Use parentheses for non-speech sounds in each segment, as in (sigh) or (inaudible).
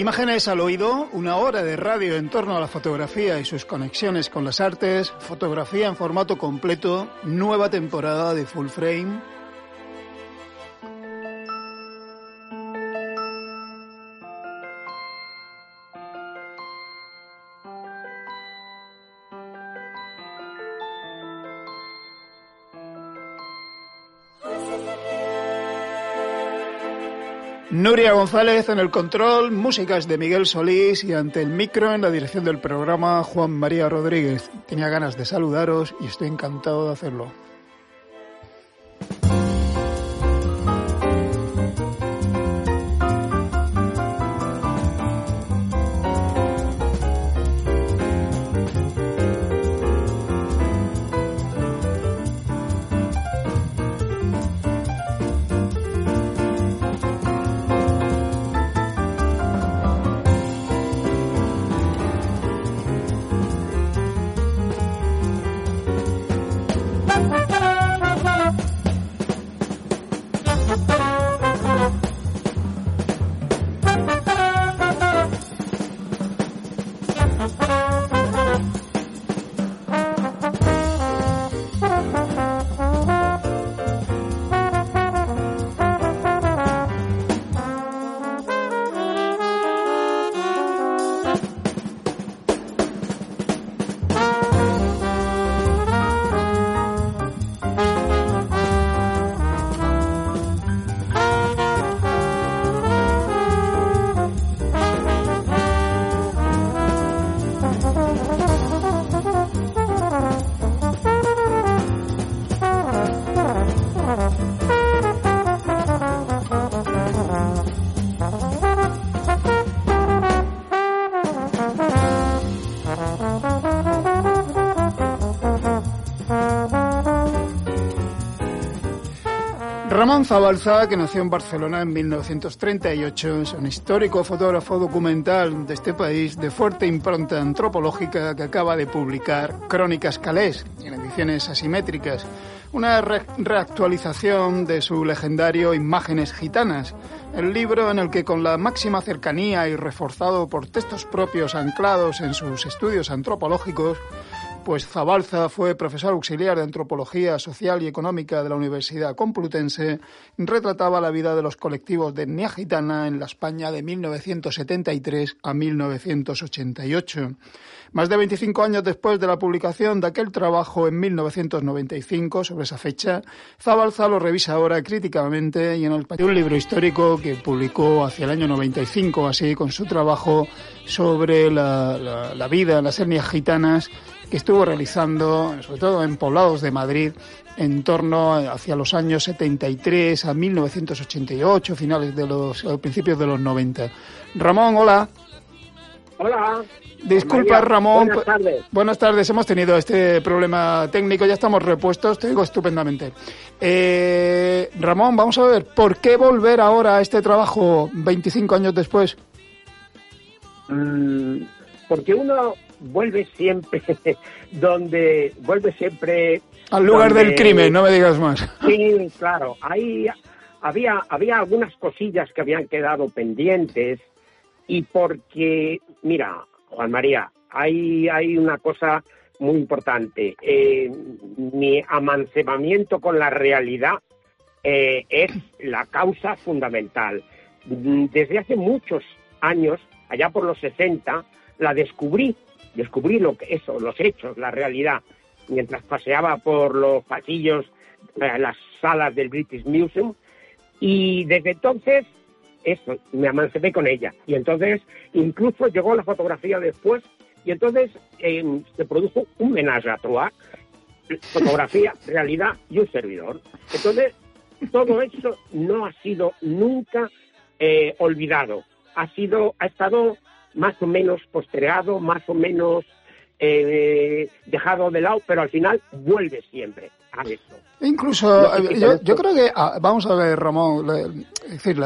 Imágenes al oído, una hora de radio en torno a la fotografía y sus conexiones con las artes, fotografía en formato completo, nueva temporada de Full Frame, Nuria González en el control, músicas de Miguel Solís y ante el micro en la dirección del programa Juan María Rodríguez. Tenía ganas de saludaros y estoy encantado de hacerlo. Ramón Zabalza, que nació en Barcelona en 1938, es un histórico fotógrafo documental de este país de fuerte impronta antropológica que acaba de publicar Crónicas Calés, en ediciones asimétricas, una reactualización de su legendario Imágenes Gitanas, el libro en el que con la máxima cercanía y reforzado por textos propios anclados en sus estudios antropológicos, pues Zabalza fue profesor auxiliar de Antropología Social y Económica de la Universidad Complutense, retrataba la vida de los colectivos de etnia gitana en la España de 1973 a 1988. Más de 25 años después de la publicación de aquel trabajo en 1995 sobre esa fecha, Zabalza lo revisa ahora críticamente y en el un libro histórico que publicó hacia el año 95, así con su trabajo sobre la, la, la vida, las etnias gitanas que estuvo realizando, sobre todo en poblados de Madrid, en torno hacia los años 73 a 1988, finales de los principios de los 90. Ramón, hola. Hola. Disculpa, Ramón. Buenas tardes. Buenas tardes. Hemos tenido este problema técnico, ya estamos repuestos, te digo estupendamente. Eh, Ramón, vamos a ver, ¿por qué volver ahora a este trabajo 25 años después? Mm, porque uno vuelve siempre (laughs) donde vuelve siempre al lugar donde- del crimen, no me digas más. (laughs) Sí, claro. Ahí había había algunas cosillas que habían quedado pendientes y porque mira, Juan María, hay hay una cosa muy importante. Eh, mi amancebamiento con la realidad eh, es la causa fundamental. Desde hace muchos años, allá por los 60, la descubrí, descubrí lo que eso, los hechos, la realidad, mientras paseaba por los pasillos, eh, las salas del British Museum, y desde entonces, eso, me amancebé con ella. Y entonces, incluso llegó la fotografía después, y entonces eh, se produjo un menage à trois, fotografía, (laughs) realidad y un servidor. Entonces, todo eso no ha sido nunca eh, olvidado. ha sido, ha estado más o menos postergado, más o menos eh, dejado de lado, pero al final vuelve siempre a eso. Incluso, eh, yo, creo que, ah, vamos a ver, Ramón, es decir,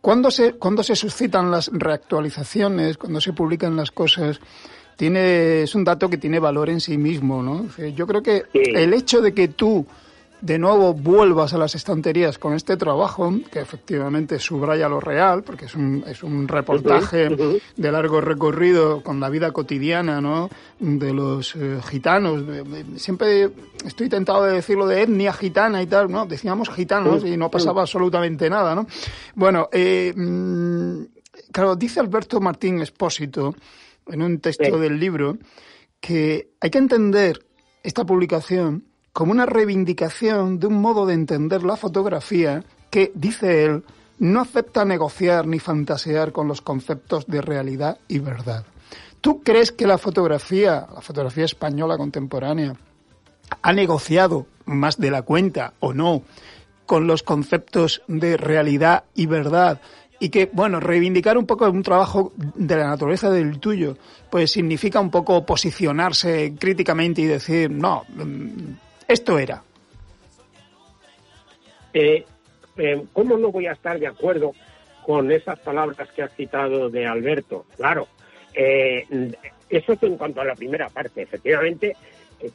cuando se, cuando se suscitan las reactualizaciones, cuando se publican las cosas, tiene, es un dato que tiene valor en sí mismo, ¿no? Yo creo que el hecho de que tú de nuevo vuelvas a las estanterías con este trabajo, que efectivamente subraya lo real, porque es un, es un reportaje de largo recorrido con la vida cotidiana ¿no? de los eh, gitanos. Siempre estoy tentado de decirlo de etnia gitana y tal, ¿no? Decíamos gitanos y no pasaba absolutamente nada, ¿no? Bueno, eh, mm, claro, dice Alberto Martín Espósito en un texto del libro que hay que entender esta publicación como una reivindicación de un modo de entender la fotografía que, dice él, no acepta negociar ni fantasear con los conceptos de realidad y verdad. ¿Tú crees que la fotografía, la fotografía española contemporánea, ha negociado más de la cuenta o no con los conceptos de realidad y verdad? Y que, bueno, reivindicar un poco un trabajo de la naturaleza del tuyo, pues significa un poco posicionarse críticamente y decir, no, esto era. Eh, eh, ¿Cómo no voy a estar de acuerdo con esas palabras que has citado de Alberto? Claro, eh, eso es en cuanto a la primera parte, efectivamente,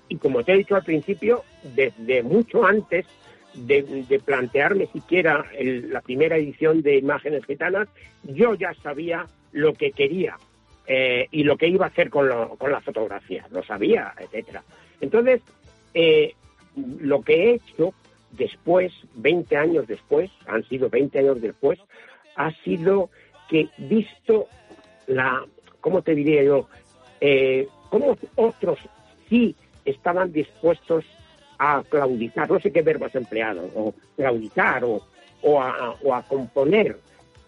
y como te he dicho al principio, desde mucho antes de, plantearme siquiera la primera edición de Imágenes Gitanas, yo ya sabía lo que quería y lo que iba a hacer con, con la fotografía, lo sabía, etcétera. Entonces, eh, lo que he hecho después, 20 años después, han sido 20 años después, ha sido que visto la, ¿cómo te diría yo? Eh, cómo otros sí estaban dispuestos a claudicar, no sé qué verbo has empleado, o claudicar o, o, a, o a componer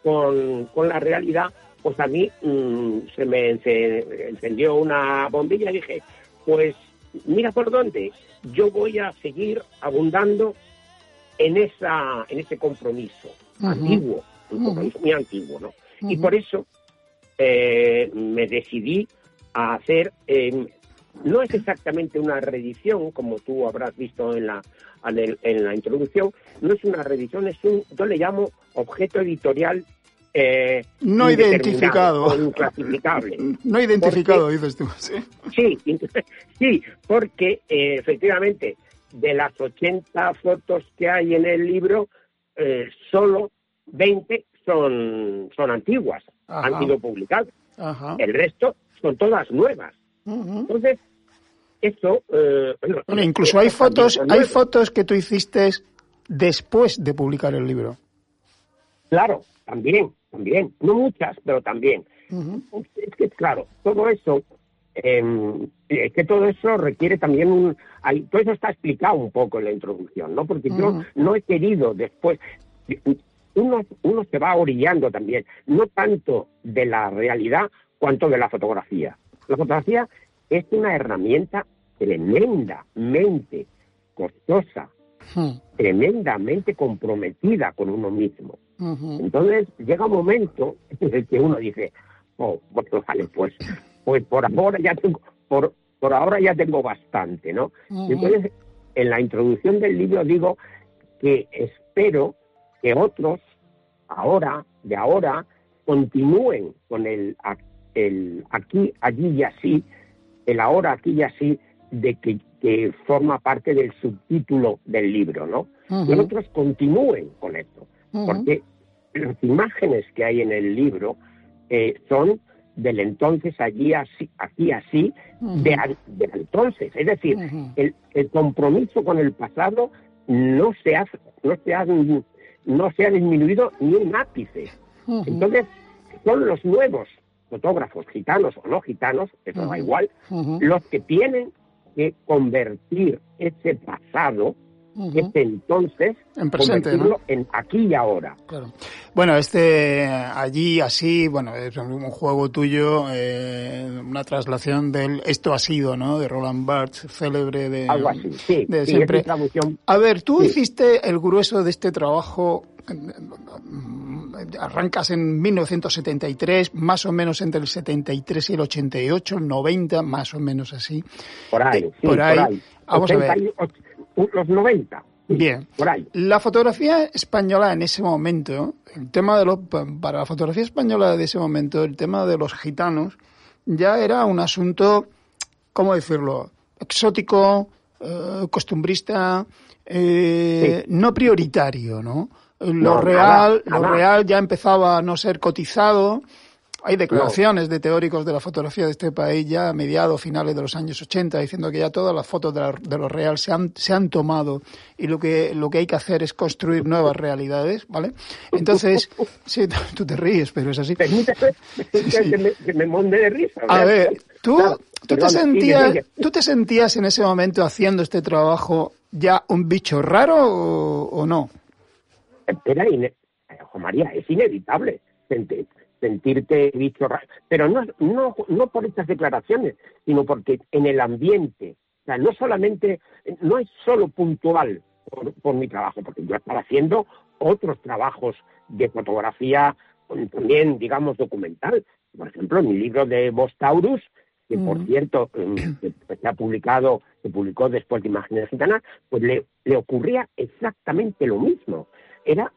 con, con, la realidad, pues a mí mm, se me encendió una bombilla y dije, pues mira por dónde, yo voy a seguir abundando en esa en ese compromiso antiguo, un compromiso muy antiguo, ¿no? Y por eso eh, me decidí a hacer, em, no es exactamente una reedición, como tú habrás visto en la, en la introducción, no es una reedición, es un, yo le llamo objeto editorial eh, no identificado. Inclasificable. No identificado, dices tú. Sí, sí, porque eh, efectivamente de las 80 fotos que hay en el libro, eh, solo 20 son, son antiguas, han sido publicadas. El resto son todas nuevas. Entonces, eso... bueno, incluso hay fotos, hay fotos que tú hiciste después de publicar el libro. Claro, también también, no muchas, pero también. Es que, claro, todo eso, eh, es que todo eso requiere también un... Hay, todo eso está explicado un poco en la introducción, ¿no? Porque yo no he querido después... Uno, uno se va orillando también, no tanto de la realidad cuanto de la fotografía. La fotografía es una herramienta tremendamente costosa, tremendamente comprometida con uno mismo. Entonces llega un momento en el que uno dice, oh, bueno, vale, pues, pues por ahora ya tengo, por, por ahora ya tengo bastante, ¿no? Entonces, en la introducción del libro digo que espero que otros, ahora, de ahora, continúen con el, el aquí, allí y así, el ahora, aquí y así, de que, que forma parte del subtítulo del libro, ¿no? Que otros continúen con esto, porque las imágenes que hay en el libro eh, son del entonces allí así, aquí así, de, entonces. Es decir, el, compromiso con el pasado no se ha, no se ha, no se ha disminuido ni un ápice. Entonces, son los nuevos fotógrafos, gitanos o no gitanos, eso da igual, los que tienen que convertir ese pasado este entonces en presente, en aquí y ahora. Bueno, este allí así, bueno, es un juego tuyo, eh, una traslación del esto ha sido, ¿no? De Roland Barthes, célebre de, Algo así, sí, de siempre. A ver, tú hiciste el grueso de este trabajo arrancas en 1973, más o menos entre el 73 y el 88, el 90, más o menos así. Por ahí, Eh, por ahí. Vamos a ver. Los 90. Bien. Por ahí. La fotografía española en ese momento, el tema de los, para la fotografía española de ese momento, el tema de los gitanos ya era un asunto, ¿cómo decirlo? Exótico, eh, costumbrista, eh, no prioritario, ¿no? Lo No, real, nada, lo real ya empezaba a no ser cotizado. Hay declaraciones de teóricos de la fotografía de este país ya a mediados, finales de los años 80, diciendo que ya todas las fotos de, la- de lo real se han, se han tomado y lo que, lo que hay que hacer es construir nuevas realidades, ¿vale? Entonces, (laughs) sí, tú te ríes, pero es así. Permíteme (laughs) que, me, que me monde de risa. A ver, ¿tú, tú, te sigue, sentías, sigue. ¿tú te sentías en ese momento haciendo este trabajo ya un bicho raro o, o no? Era María, es inevitable sentirte bicho raro. Pero no, no, no por estas declaraciones, sino porque en el ambiente, o sea, no solamente, no es solo puntual por, por mi trabajo, porque yo estaba haciendo otros trabajos de fotografía también, digamos, documental. Por ejemplo, mi libro de Bostaurus, que por cierto mm, que se ha publicado, se publicó después de Imágenes Gitanas, pues le, le ocurría exactamente lo mismo. Era,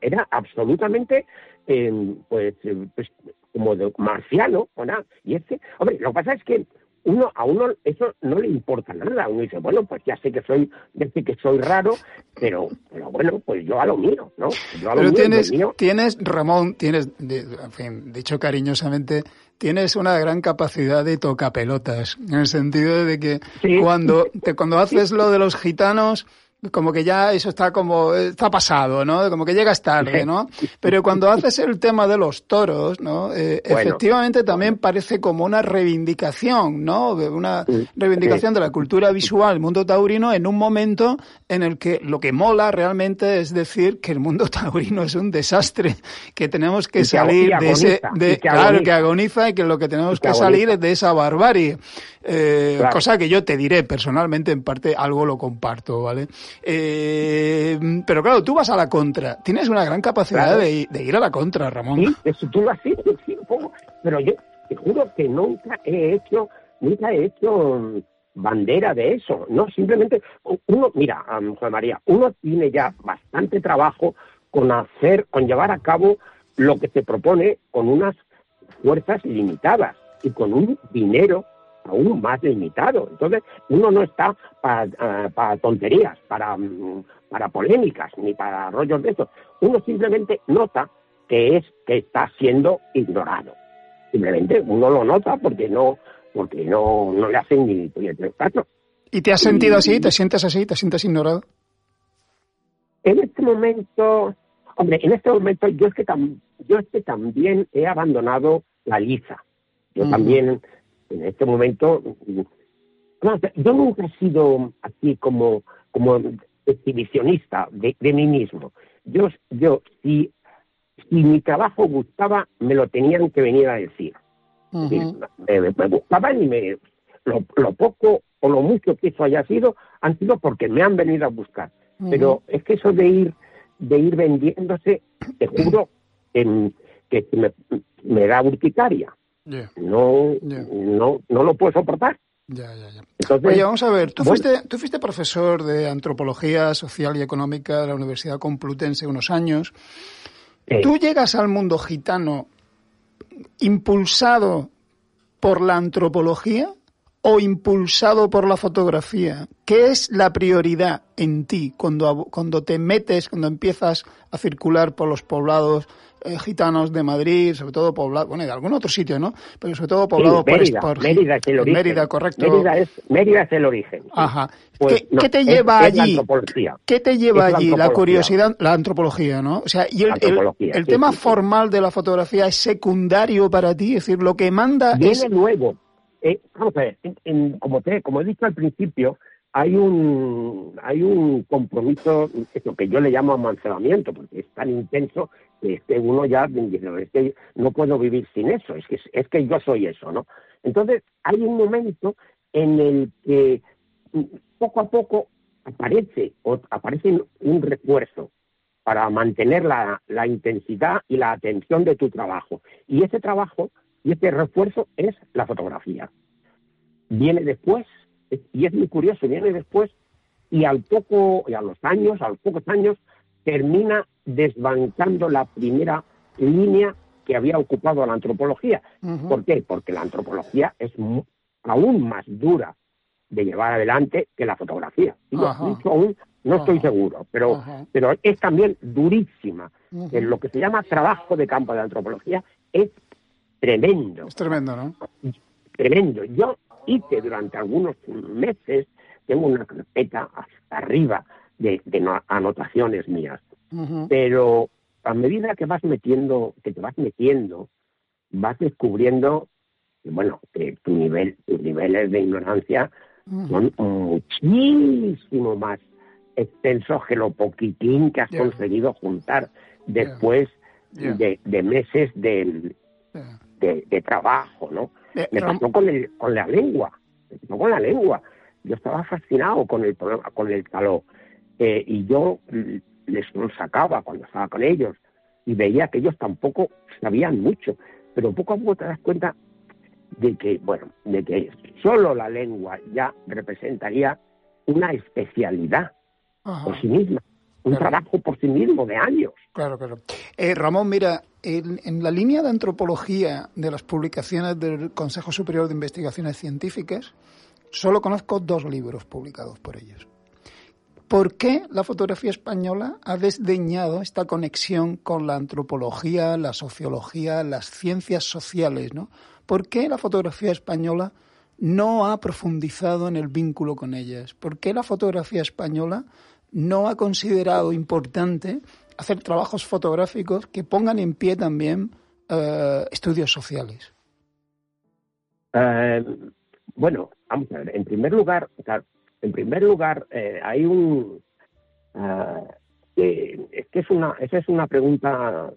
era absolutamente, eh, pues, eh, pues, como de marciano, ¿verdad? Y ese, hombre, lo que pasa es que uno a uno eso no le importa nada. Uno dice, bueno, pues ya sé que soy, ya sé que soy raro, pero, pero bueno, pues yo a lo mío, ¿no? Yo a lo Pero mío, tienes, mío. tienes, Ramón, tienes, en fin, dicho cariñosamente, tienes una gran capacidad de tocapelotas, en el sentido de que Sí. cuando, te, cuando (laughs) haces lo de los gitanos, como que ya eso está como, está pasado, ¿no? Como que llegas tarde, ¿no? Pero cuando haces el tema de los toros, ¿no? Eh, Bueno. efectivamente también parece como una reivindicación, ¿no? Una reivindicación de la cultura visual, el mundo taurino, en un momento en el que lo que mola realmente es decir que el mundo (laughs) taurino es un desastre, que tenemos que salir de ese, de, que claro, que agoniza y que lo que tenemos que que salir es de esa barbarie. Eh, Claro. Cosa que yo te diré personalmente, en parte algo lo comparto, ¿vale? Eh, pero claro, tú vas a la contra. Tienes una gran capacidad Claro. de, de ir a la contra, Ramón. Sí, eso tú lo has hecho, sí. Pero yo te juro que nunca he hecho, nunca he hecho bandera de eso. No, simplemente, uno, mira, Juan María, uno tiene ya bastante trabajo con hacer, con llevar a cabo lo que se propone con unas fuerzas limitadas y con un dinero aún más limitado. Entonces, uno no está para tonterías, para, mm, para polémicas, ni para rollos de esos. Uno simplemente nota que es que está siendo ignorado. Simplemente uno lo nota porque no porque no, no le hacen ni puñetero caso. ¿Y te has sentido así? ¿Te sientes así? ¿Te sientes ignorado? En este momento, hombre, en este momento yo es que tam- yo es que también he abandonado la liza. Yo Ujú. también en este momento yo nunca he sido así como como exhibicionista de, de mí mismo. Yo yo si si mi trabajo gustaba me lo tenían que venir a decir. Sí, Ujú. me, me y me, lo, lo poco o lo mucho que eso haya sido han sido porque me han venido a buscar. Pero es que eso de ir de ir vendiéndose, te juro que, que me, me da urticaria. No, no, no lo puedo soportar. ya, ya, ya. Entonces, Oye, vamos a ver, tú, bueno. fuiste, tú fuiste profesor de antropología social y económica de la Universidad Complutense unos años. ¿Tú llegas al mundo gitano impulsado por la antropología o impulsado por la fotografía? ¿Qué es la prioridad en ti cuando, cuando te metes, cuando empiezas a circular por los poblados eh, gitanos de Madrid, sobre todo poblados, bueno, de algún otro sitio, ¿no? Pero sobre todo sí, poblados por, Mérida, por- Mérida es el origen. Mérida, correcto. Mérida es, Mérida es el origen. sí. Ajá. Pues, ¿Qué, no, qué te es- lleva es la allí? antropología. ¿Qué te lleva Es la allí? La curiosidad, la antropología, ¿no? O sea, y el, sí, tema sí, sí. formal de la fotografía es secundario para ti, es decir, lo que manda Viene es... luego. Eh, vamos a ver, en- en- como, te, como he dicho al principio, hay un hay un compromiso, eso que yo le llamo amancebamiento, porque es tan intenso que es que uno ya "No, puedo vivir sin eso, es que, es que yo soy eso, ¿no? Entonces, hay un momento en el que mm, poco a poco aparece, o aparece un refuerzo para mantener la, la intensidad y la atención de tu trabajo. Y ese trabajo y ese refuerzo es la fotografía. Viene después, y es muy curioso, viene después y al poco, y a los años, a los pocos años, termina desbancando la primera línea que había ocupado la antropología. ¿Por qué? Porque la antropología es aún más dura de llevar adelante que la fotografía. aún, no estoy seguro, pero, pero es también durísima. En lo que se llama trabajo de campo de antropología es tremendo. Es tremendo, ¿no? Tremendo. Yo hice durante algunos meses, tengo una carpeta hasta arriba de, anotaciones mías, pero a medida que vas metiendo, que te vas metiendo, vas descubriendo, bueno, que tu nivel, tus niveles de ignorancia son muchísimo más extensos que lo poquitín que has conseguido juntar después de, meses de, de, trabajo, ¿no? me pasó con, el, con la lengua, me pasó con la lengua. Yo estaba fascinado con el con el calor. Eh, y yo les sacaba cuando estaba con ellos y veía que ellos tampoco sabían mucho, pero poco a poco te das cuenta de que, bueno, de que solo la lengua ya representaría una especialidad por sí misma, un trabajo por sí mismo de años. Claro, claro. Eh, Ramón, mira, en, en, la línea de antropología de las publicaciones del Consejo Superior de Investigaciones Científicas, solo conozco dos libros publicados por ellos. ¿Por qué la fotografía española ha desdeñado esta conexión con la antropología, la sociología, las ciencias sociales? ¿no? ¿Por qué la fotografía española no ha profundizado en el vínculo con ellas? ¿Por qué la fotografía española no ha considerado importante hacer trabajos fotográficos que pongan en pie también eh, estudios sociales? Eh, bueno, vamos a ver. En primer lugar, en primer lugar, eh, hay un... Uh, es que es una, esa es una pregunta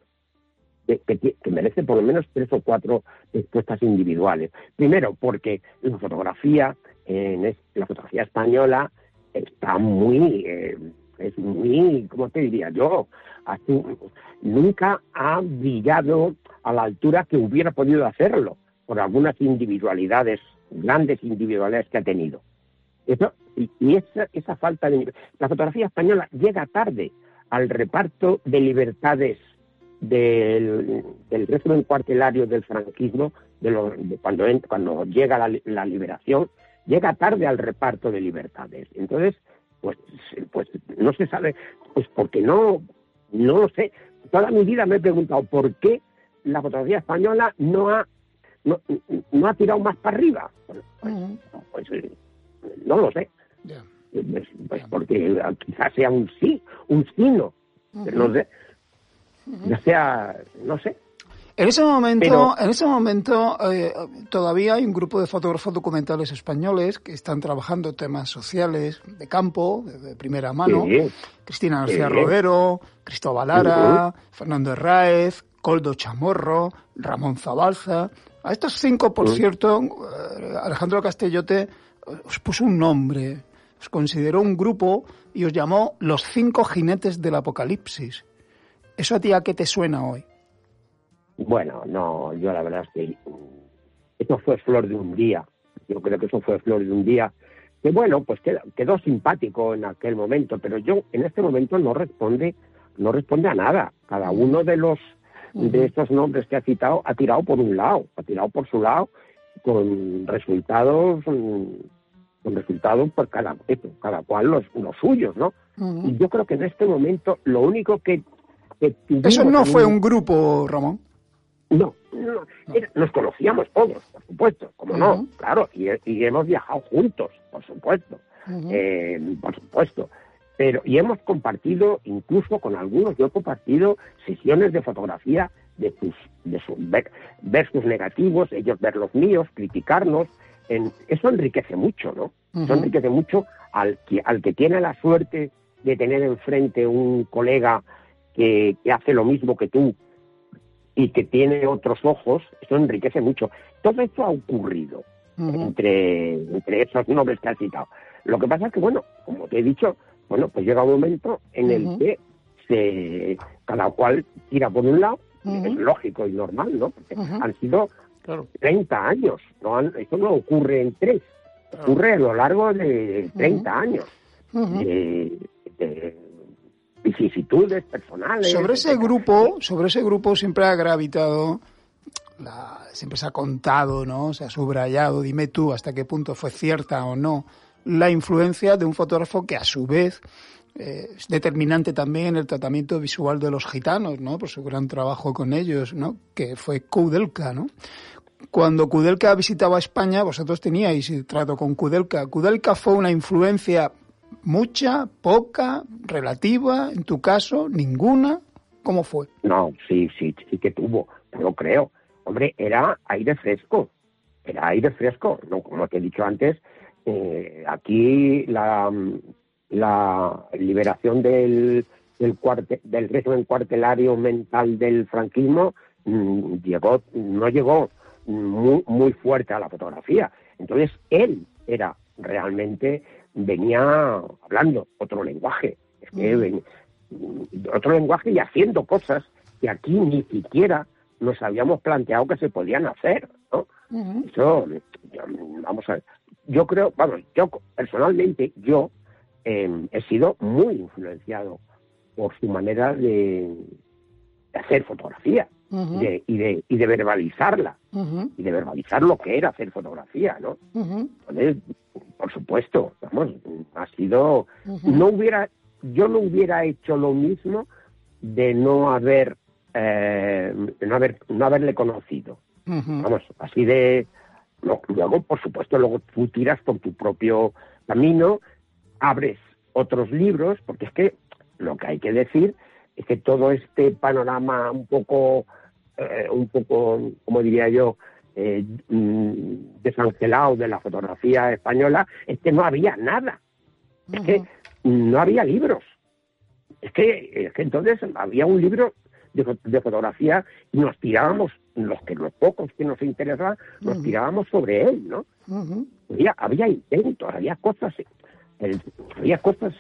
que, merece por lo menos tres o cuatro respuestas individuales. Primero, porque la fotografía, en la fotografía española, está muy, eh, es muy, ¿cómo te diría yo? Nunca ha brillado a la altura que hubiera podido hacerlo por algunas individualidades, grandes individualidades que ha tenido. Eso, y, esa, esa falta de... La fotografía española llega tarde al reparto de libertades del, del régimen cuartelario del franquismo, de, cuando, cuando llega la, la, liberación, llega tarde al reparto de libertades. Entonces, pues, pues no se sabe, pues porque no, no lo sé. Toda mi vida me he preguntado por qué la fotografía española no ha, no, no ha tirado más para arriba. Pues, pues, eh, no lo sé. Pues, pues porque quizás sea un sí, un sino, no. Sé, ya sea, no sé. En ese momento, en ese momento eh, todavía hay un grupo de fotógrafos documentales españoles que están trabajando temas sociales de campo, de, primera mano. Cristina García Rodero, Cristóbal Lara, Fernando Herráez, Coldo Chamorro, Ramón Zabalza. A estos cinco, por cierto, eh, Alejandro Castellote os puso un nombre, os consideró un grupo y os llamó los cinco jinetes del apocalipsis. ¿Eso a ti a qué te suena hoy? Bueno, no, yo la verdad es que eso fue flor de un día. Yo creo que eso fue flor de un día. Que bueno, pues quedó, quedó simpático en aquel momento, pero yo en este momento no responde, no responde a nada. Cada uno de los de estos nombres que ha citado ha tirado por un lado, ha tirado por su lado con resultados con resultados por cada, cada cual los, los suyos, ¿no? Y yo creo que en este momento lo único que... Eso no fue un grupo, Ramón. No, no, nos conocíamos todos, por supuesto, como no, claro, y, hemos viajado juntos, por supuesto, eh, por supuesto. Pero, y hemos compartido, incluso con algunos, yo he compartido sesiones de fotografía de sus, de sus ver, sus negativos, ellos ver los míos, criticarnos. En, eso enriquece mucho, ¿no? Eso enriquece mucho al que, al que tiene la suerte de tener enfrente un colega que, que hace lo mismo que tú, y que tiene otros ojos, eso enriquece mucho. Todo esto ha ocurrido entre, entre esos nombres que has citado. Lo que pasa es que, bueno, como te he dicho, bueno, pues llega un momento en el que se, cada cual tira por un lado, es lógico y normal, ¿no? Porque han sido 30 años, no eso no ocurre en tres, ocurre a lo largo de 30 años de, vicisitudes personales. Sobre ese grupo, sobre ese grupo siempre ha gravitado siempre se ha contado, ¿no? Se ha subrayado, dime tú hasta qué punto fue cierta o no la influencia de un fotógrafo que a su vez eh, es determinante también en el tratamiento visual de los gitanos, ¿no? Por su gran trabajo con ellos, ¿no? Que fue Kudelka, ¿no? Cuando Kudelka visitaba España, vosotros teníais trato con Kudelka. ¿Kudelka fue una influencia mucha, poca, relativa? En tu caso, ninguna. ¿Cómo fue? No, sí, sí, sí que tuvo, lo creo. Hombre, era aire fresco, era aire fresco. No, como te he dicho antes, eh, aquí la, la liberación del, del, del régimen cuartelario mental del franquismo mm, llegó, no llegó muy, muy fuerte a la fotografía. Entonces él era realmente, venía hablando otro lenguaje, otro lenguaje y haciendo cosas que aquí ni siquiera nos habíamos planteado que se podían hacer, ¿no? Eso, vamos a ver, yo creo, vamos, yo personalmente, yo em, he sido muy influenciado por su manera de, hacer fotografía y, de, y de verbalizarla, y de verbalizar lo que era hacer fotografía, ¿no? Entonces, por supuesto, vamos, ha sido, no hubiera, yo no hubiera hecho lo mismo de no haber, eh, no haber, no haberle conocido. Vamos, así de, luego, por supuesto, luego tú tiras por tu propio camino, abres otros libros, porque es que lo que hay que decir que todo este panorama un poco, eh, un poco, como diría yo, eh, mm, desangelado de la fotografía española, es que no había nada. Es que no había libros. Es que, es que entonces había un libro de, fotografía y nos tirábamos, los que los pocos que nos interesaban, nos tirábamos sobre él, ¿no? había, había intentos, había cosas, había cosas,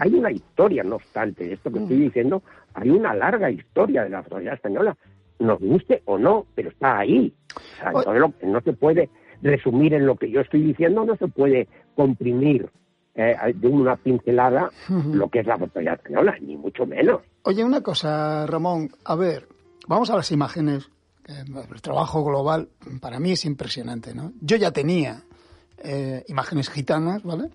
hay una historia, no obstante, de esto que estoy diciendo, hay una larga historia de la fotografía española, nos guste o no, pero está ahí. no se puede resumir en lo que yo estoy diciendo, no se puede comprimir eh, de una pincelada lo que es la fotografía española, ni mucho menos. Oye, una cosa, Ramón, a ver, vamos a las imágenes. El trabajo global para mí es impresionante, ¿no? Yo ya tenía eh, imágenes gitanas, ¿vale?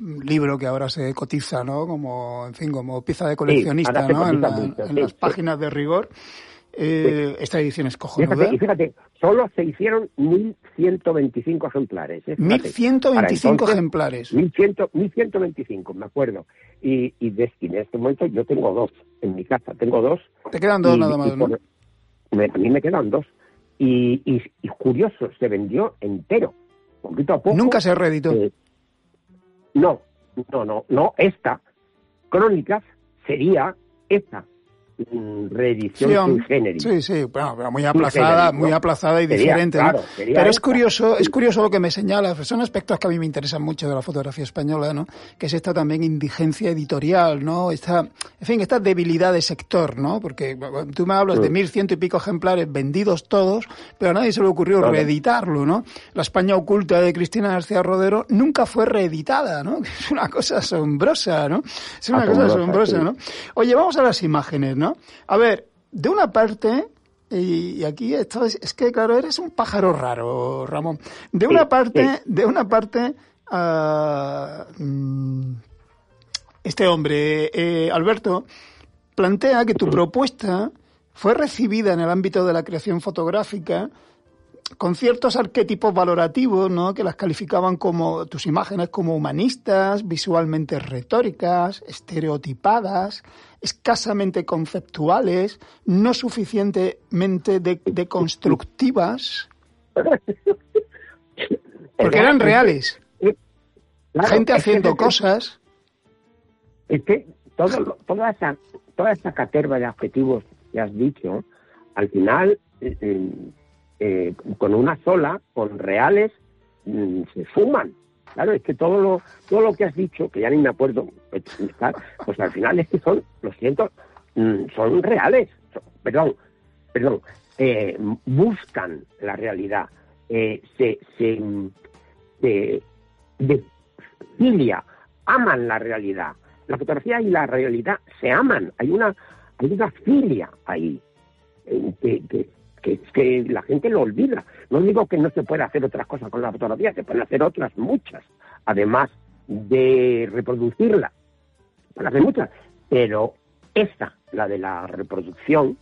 Libro que ahora se cotiza, ¿no? Como, en fin, como pieza de coleccionista, ¿no? En, las páginas de rigor. Eh, esta edición es cojonuda. y fíjate, solo se hicieron 1.125 ejemplares. ¿eh? 1.125 ejemplares. 1.125, me acuerdo. Y, y en este momento yo tengo dos en mi casa, tengo dos. Te quedan dos nada más, ¿no? a mí me quedan dos. Y, y, curioso, se vendió entero, poquito a poco. Nunca se reeditó. Eh, no, no, no, no, esta, Crónicas, sería esta reedición sin Sí, sí, bueno, muy aplazada, muy aplazada y diferente. Pero es curioso, es curioso lo que me señala, son aspectos que a mí me interesan mucho de la fotografía española, ¿no? Que es esta también indigencia editorial, ¿no? Esta, en fin, esta debilidad de sector, ¿no? Porque tú me hablas de mil ciento y pico ejemplares vendidos todos, pero a nadie se le ocurrió reeditarlo, ¿no? La España oculta de Cristina García Rodero nunca fue reeditada, ¿no? (laughs) Es una cosa asombrosa, ¿no? Es una cosa asombrosa, ¿no? Oye, vamos a las imágenes, ¿no? A ver, de una parte, y aquí esto es, que claro, eres un pájaro raro, Ramón. De una parte, de una parte, ah, mm, este hombre, eh, Alberto, plantea que tu propuesta fue recibida en el ámbito de la creación fotográfica con ciertos arquetipos valorativos, ¿no? Que las calificaban como tus imágenes como humanistas, visualmente retóricas, estereotipadas, escasamente conceptuales, no suficientemente deconstructivas, porque eran reales. La gente haciendo cosas. Es que toda, esa, toda esa caterva de adjetivos que has dicho, al final, eh, eh, eh, con una sola, con reales, mm, se suman. Claro, es que todo lo, todo lo que has dicho, que ya ni me acuerdo, pues, pues al final es que son, lo siento, mm, son reales, perdón, perdón, eh, buscan la realidad, eh, se, se, de, filia, aman la realidad. La fotografía y la realidad se aman, hay una, hay una filia ahí, que, que, que, la gente lo olvida. No digo que no se pueda hacer otras cosas con la fotografía, se pueden hacer otras muchas, además de reproducirla. Pueden hacer muchas, pero esta, la de la reproducción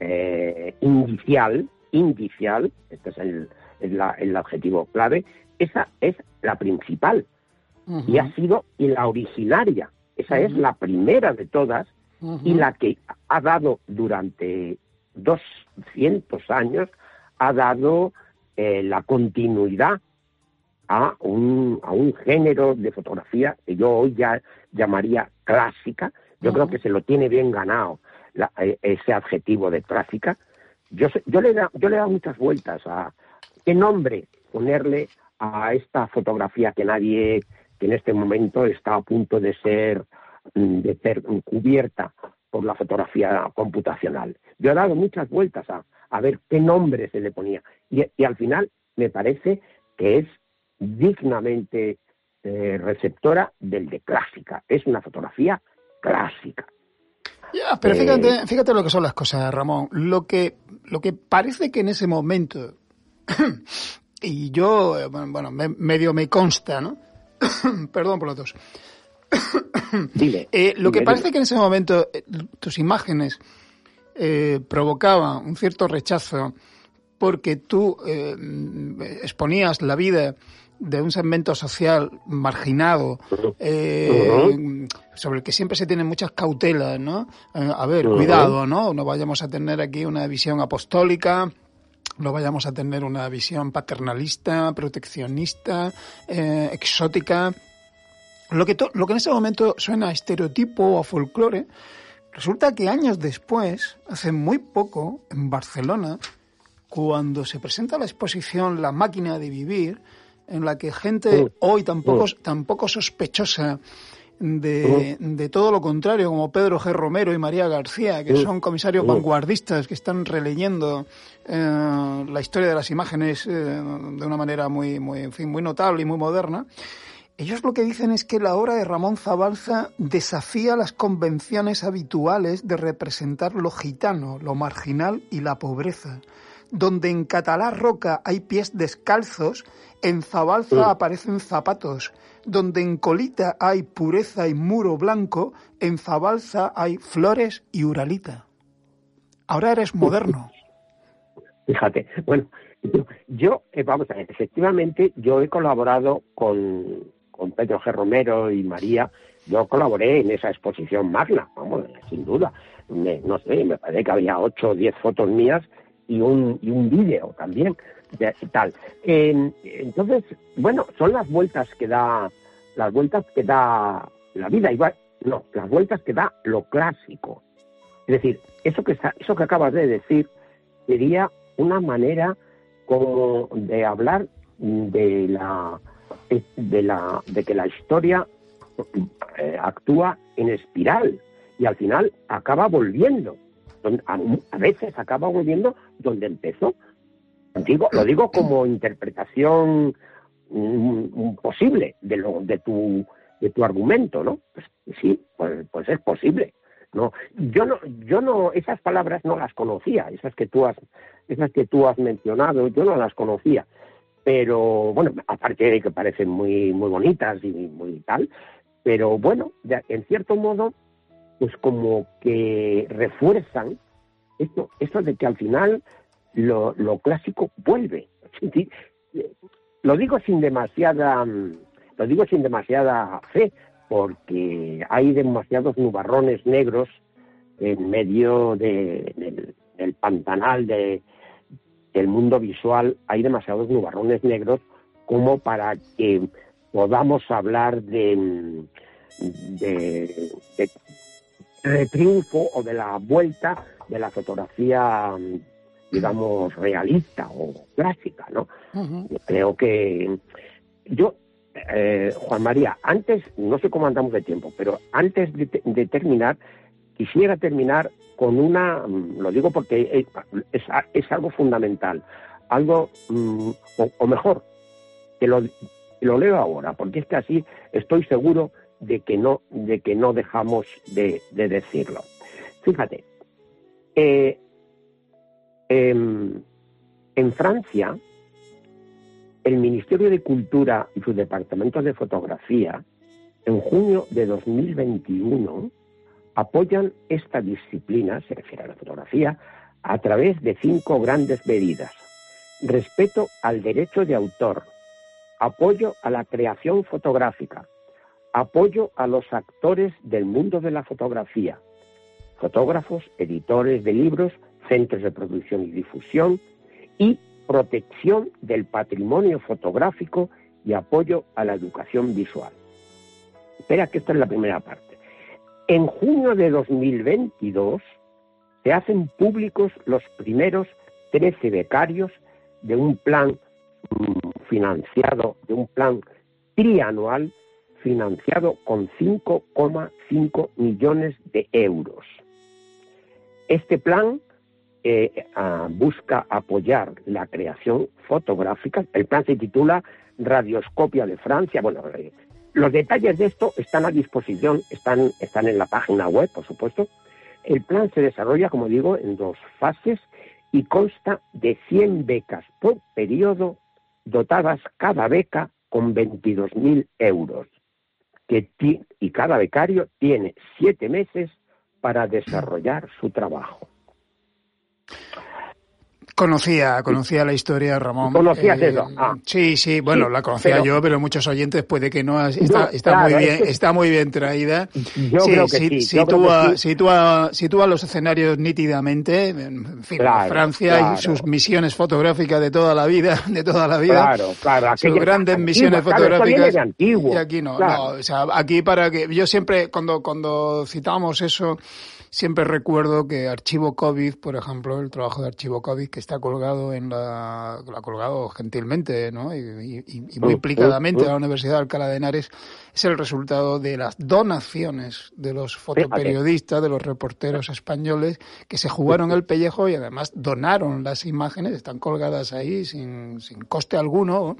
eh, indicial, indicial, este es el, el, objetivo clave, esa es la principal y ha sido la originaria. Esa es la primera de todas y la que ha dado durante 200 años, ha dado eh, la continuidad a un, a un género de fotografía que yo hoy ya llamaría clásica. Yo creo que se lo tiene bien ganado eh, ese adjetivo de clásica. Yo, yo, le da, yo le he dado muchas vueltas a qué nombre ponerle a esta fotografía que nadie, que en este momento está a punto de ser, mm, de ser cubierta la fotografía computacional. Yo he dado muchas vueltas a, a ver qué nombre se le ponía y, y al final me parece que es dignamente eh, receptora del de clásica. Es una fotografía clásica. Ya, pero fíjate, eh, fíjate lo que son las cosas, Ramón. Lo que, lo que parece que en ese momento, (coughs) y yo, eh, bueno, medio me consta, ¿no? (coughs) Perdón por los dos. Dile, (coughs) lo que parece que en ese momento tus imágenes provocaban un cierto rechazo porque tú exponías la vida de un segmento social marginado, eh, sobre el que siempre se tienen muchas cautelas, ¿no? Eh, a ver, cuidado, ¿no? No vayamos a tener aquí una visión apostólica, no vayamos a tener una visión paternalista, proteccionista, eh, exótica. Lo que, lo que en ese momento suena a estereotipo o a folclore, resulta que años después, hace muy poco, en Barcelona, cuando se presenta la exposición La máquina de vivir, en la que gente mm. hoy tampoco, mm. tampoco sospechosa de, mm. de, todo lo contrario, como Pedro G. Romero y María García, que son comisarios vanguardistas que están releyendo eh, la historia de las imágenes eh, de una manera muy, muy, en fin, muy notable y muy moderna. Ellos lo que dicen es que la obra de Ramón Zabalza desafía las convenciones habituales de representar lo gitano, lo marginal y la pobreza. Donde en Catalá Roca hay pies descalzos, en Zabalza aparecen zapatos. Donde en Colita hay pureza y muro blanco, en Zabalza hay flores y uralita. Ahora eres moderno. Fíjate, bueno, yo, eh, vamos a ver, efectivamente, yo he colaborado con, con Pedro G. Romero y María, yo colaboré en esa exposición magna, vamos, sin duda. no sé, me parece que había ocho o diez fotos mías y un, y un vídeo también tal. entonces, bueno, son las vueltas que da, las vueltas que da la vida, igual, no, las vueltas que da lo clásico. Es decir, eso que, eso que acabas de decir sería una manera como de hablar de la de la de que la historia eh, actúa en espiral y al final acaba volviendo a, veces acaba volviendo donde empezó Digo, lo digo como interpretación mm, posible de, lo, de, tu, de tu argumento, ¿no? Pues, sí, pues, pues es posible. No, yo no, yo no, esas palabras no las conocía, esas que tú has, esas que tú has mencionado, yo no las conocía. Pero bueno, aparte de que parecen muy, muy bonitas y muy tal, pero bueno, en cierto modo, pues como que refuerzan esto, esto de que al final lo, lo clásico vuelve. (laughs) Lo digo sin demasiada, lo digo sin demasiada fe, porque hay demasiados nubarrones negros en medio de, del, pantanal de, del mundo visual, hay demasiados nubarrones negros como para que podamos hablar de, de, de triunfo o de la vuelta de la fotografía digamos, realista o clásica, ¿no? Creo que yo, eh, Juan María, antes, no sé cómo andamos de tiempo, pero antes de, terminar, quisiera terminar con una, mm, lo digo porque es, algo fundamental, algo, mm, o, mejor, que lo, leo ahora, porque es que así estoy seguro de que no, de que no dejamos de, decirlo. Fíjate, eh, em, en Francia, el Ministerio de Cultura y su departamento de fotografía, en junio de 2021, apoyan esta disciplina, se refiere a la fotografía, a través de cinco grandes medidas. Respeto al derecho de autor, apoyo a la creación fotográfica, apoyo a los actores del mundo de la fotografía, fotógrafos, editores de libros, centros de producción y difusión y protección del patrimonio fotográfico y apoyo a la educación visual. Espera que esta es la primera parte. En junio de 2022 se hacen públicos los primeros 13 becarios de un plan mm, financiado, de un plan trianual financiado con 5,5 millones de euros. Este plan eh, busca apoyar la creación fotográfica. El plan se titula Radioscopia de Francia. Bueno, eh, los detalles de esto están a disposición, están, están en la página web, por supuesto. El plan se desarrolla, como digo, en dos fases y consta de 100 becas por periodo, dotadas cada beca con 22.000 euros. Que y cada becario tiene siete meses para desarrollar su trabajo. Conocía, conocía la historia, Ramón. ¿Conocías eh, eso? Ah. Sí, sí, bueno, la conocía yo, pero muchos oyentes puede que no. Está, está muy bien, está muy bien traída. Yo creo que sí. Sitúa, sitúa, sitúa, los escenarios nítidamente. En fin, Francia y sus misiones fotográficas de toda la vida, (laughs) de toda la vida. Claro, claro. Sus grandes misiones fotográficas. y aquí no, no, o sea, aquí para que yo siempre cuando cuando citamos eso Siempre recuerdo que Archivo COVID, por ejemplo, el trabajo de Archivo COVID, que está colgado en la, lo ha colgado gentilmente ¿no? y, muy implicadamente a la Universidad de Alcalá de Henares, es el resultado de las donaciones de los fotoperiodistas, de los reporteros españoles, que se jugaron el pellejo y además donaron las imágenes, están colgadas ahí sin, sin coste alguno,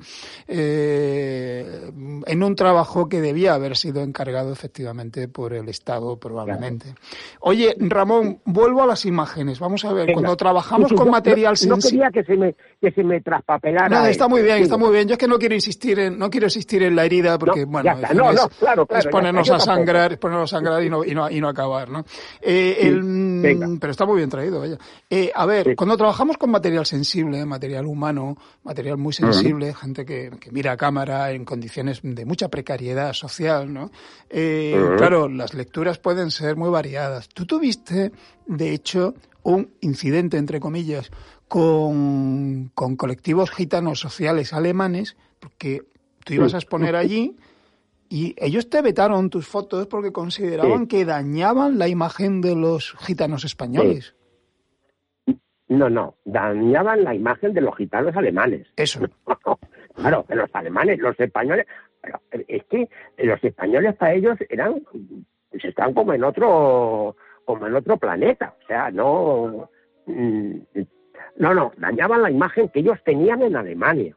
eh, en un trabajo que debía haber sido encargado efectivamente por el Estado probablemente. Oye, Ramón, vuelvo a las imágenes. Vamos a ver, cuando trabajamos con material sensible... No quería que se me, que se me traspapelara. No, está muy bien, está muy bien. Yo es que no quiero insistir en, no quiero insistir en la herida porque, bueno, no, no, claro, es ponernos a sangrar, ponernos a sangrar y no, y no, y no acabar, ¿no? Eh, mm, pero está muy bien traído, vaya. Eh, a ver, cuando trabajamos con material sensible, material humano, material muy sensible, gente que, que, mira a cámara en condiciones de mucha precariedad social, ¿no? Eh, claro, las lecturas pueden ser muy variadas. Tú tuviste, de hecho, un incidente, entre comillas, con, con colectivos gitanos sociales alemanes, porque tú ibas a exponer allí y ellos te vetaron tus fotos porque consideraban que dañaban la imagen de los gitanos españoles. No, no, dañaban la imagen de los gitanos alemanes. Eso. (laughs) claro, de los alemanes, los españoles. es que los españoles para ellos eran, pues están como en otro, como en otro planeta. O sea, no, mm, no, no, dañaban la imagen que ellos tenían en Alemania.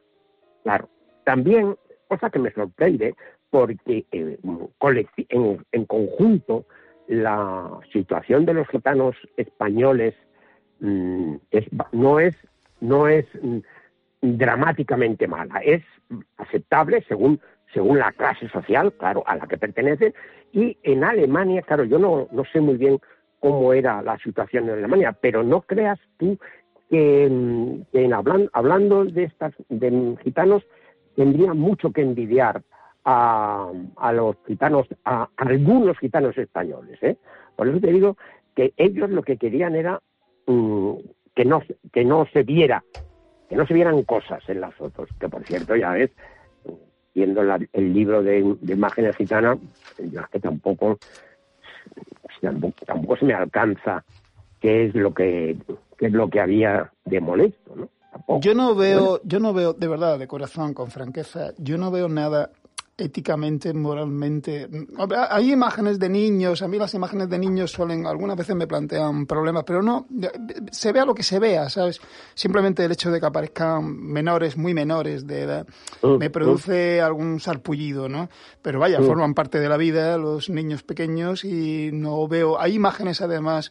Claro. También, cosa que me sorprende, porque eh, en, conjunto la situación de los gitanos españoles mm, no es no es mm, dramáticamente mala, es aceptable según según la clase social, claro, a la que pertenecen, y en Alemania, claro, yo no, no sé muy bien cómo era la situación en Alemania, pero no creas tú que, mm, en hablando de estas de gitanos tendría mucho que envidiar a, a los gitanos, a, algunos gitanos españoles. ¿eh? Por eso te digo que ellos lo que querían era mm, que, no, que no se viera, que no se vieran cosas en las fotos, que por cierto ya ves, viendo el libro de, imágenes gitanas, yo es que tampoco, tampoco, se me alcanza qué es lo que qué es lo que había de molesto, ¿no? Yo no veo, yo no veo, de verdad, de corazón, con franqueza, yo no veo nada éticamente, moralmente. Hay imágenes de niños, a mí las imágenes de niños suelen, algunas veces me plantean problemas, pero no, se vea lo que se vea, ¿sabes? Simplemente el hecho de que aparezcan menores, muy menores de edad, mm, me produce mm. algún sarpullido, ¿no? Pero vaya, mm. forman parte de la vida los niños pequeños y no veo, hay imágenes además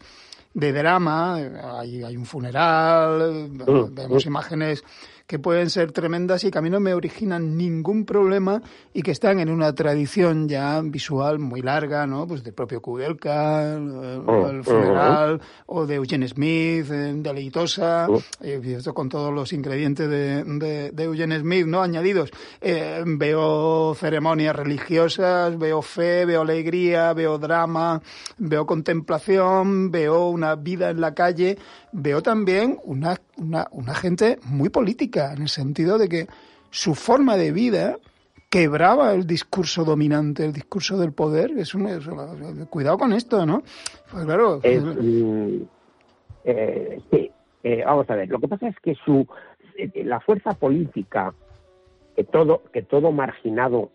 de drama, hay, hay un funeral, vemos imágenes que pueden ser tremendas y que a mí no me originan ningún problema y que están en una tradición ya visual muy larga, ¿no? Pues del propio Kudelka, el, oh, funeral, o de Eugene Smith, de Leitosa, oh. esto con todos los ingredientes de, de, Eugene Smith, ¿no? Añadidos. Eh, veo ceremonias religiosas, veo fe, veo alegría, veo drama, veo contemplación, veo una vida en la calle, veo también una, una, una gente muy política en el sentido de que su forma de vida quebraba el discurso dominante, el discurso del poder. Es un, cuidado con esto, ¿no? Pues claro. Mm, eh, sí, eh, vamos a ver. Lo que pasa es que su eh, la fuerza política que todo que todo marginado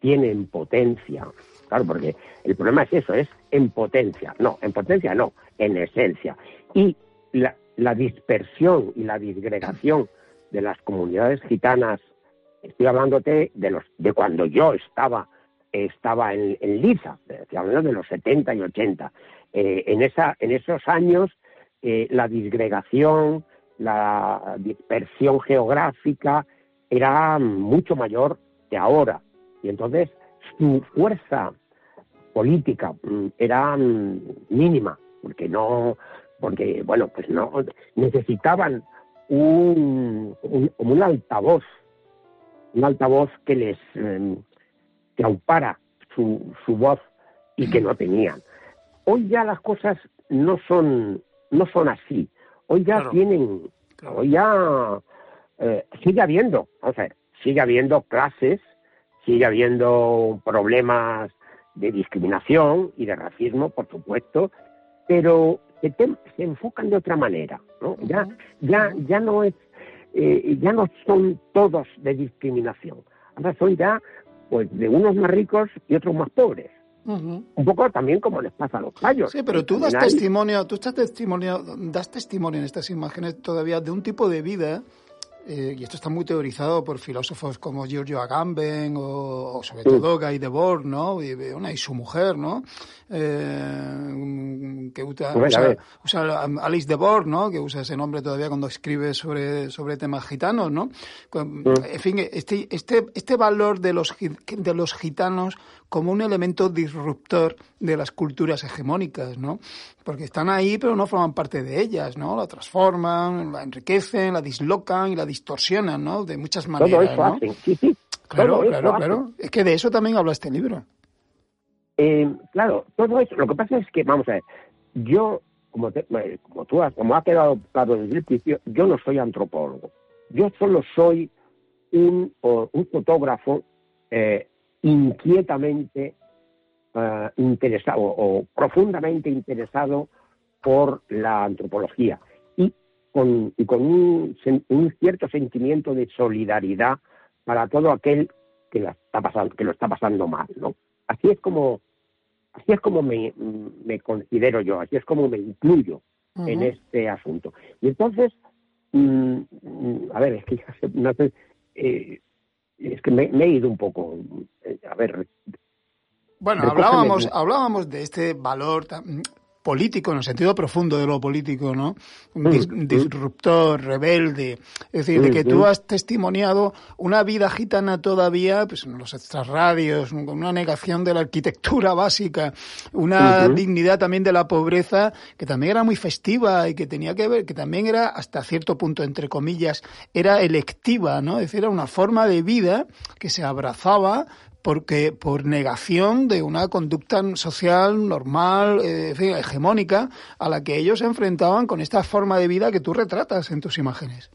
tiene en potencia. Claro, porque el problema es eso, es en potencia. No, en potencia no, en esencia. Y la, dispersión y la disgregación de las comunidades gitanas, estoy hablándote de los de cuando yo estaba estaba en, en Liza, estoy hablando de los 70 y 80. Eh, en, esa, en esos años eh, la disgregación, la dispersión geográfica era mucho mayor que ahora. Y entonces su fuerza política mm, era mm, mínima, porque no, porque bueno, pues no necesitaban un, como un altavoz, un altavoz que les em, que aupara su, su voz y que no tenían. Hoy ya las cosas no son no son así. Hoy ya tienen, hoy ya eh, sigue habiendo, o sea, sigue habiendo clases, sigue habiendo problemas de discriminación y de racismo, por supuesto, pero se, se enfocan de otra manera, ¿no? Ya, ya, ya no es, eh, ya no son todos de discriminación. Ahora son ya, pues, de unos más ricos y otros más pobres. Un poco también como les pasa a los payos. Sí, pero tú das testimonio, tú estás testimonio, das testimonio en estas imágenes todavía de un tipo de vida eh, y esto está muy teorizado por filósofos como Giorgio Agamben o, sobre todo Guy Debord, ¿no? Y, y su mujer, ¿no? Eh, que usa, usa, Alice Debord, ¿no? Que usa ese nombre todavía cuando escribe sobre, sobre temas gitanos, ¿no? En fin, este, este, este valor de los, de los gitanos como un elemento disruptor de las culturas hegemónicas, ¿no? Porque están ahí, pero no forman parte de ellas, ¿no? La transforman, la enriquecen, la dislocan y la distorsionan, ¿no? De muchas maneras, ¿no? Sí, sí. Claro, claro, claro. Es que de eso también habla este libro. Eh, claro, todo eso. Lo que pasa es que, vamos a ver, yo, como, eh, como tú has, como ha quedado claro desde el principio, yo no soy antropólogo. Yo solo soy un, un fotógrafo eh, inquietamente interesado o profundamente interesado por la antropología y con, y con un, un, cierto sentimiento de solidaridad para todo aquel que, la está pasando, que lo está pasando mal, ¿no? Así es como Así es como me, considero yo, así es como me incluyo en este asunto. Y entonces, mm, mm, a ver, es que no sé, eh, es que me, he ido un poco, eh, a ver. Bueno, hablábamos, hablábamos de este valor político, en el sentido profundo de lo político, ¿no? Un mm, mm. disruptor, rebelde. Es decir, de que tú has testimoniado una vida gitana todavía, pues en los extrarradios, con una negación de la arquitectura básica, una dignidad también de la pobreza, que también era muy festiva y que tenía que ver, que también era, hasta cierto punto, entre comillas, era electiva, ¿no? Es decir, era una forma de vida que se abrazaba porque por negación de una conducta social normal, eh, hegemónica, a la que ellos se enfrentaban con esta forma de vida que tú retratas en tus imágenes.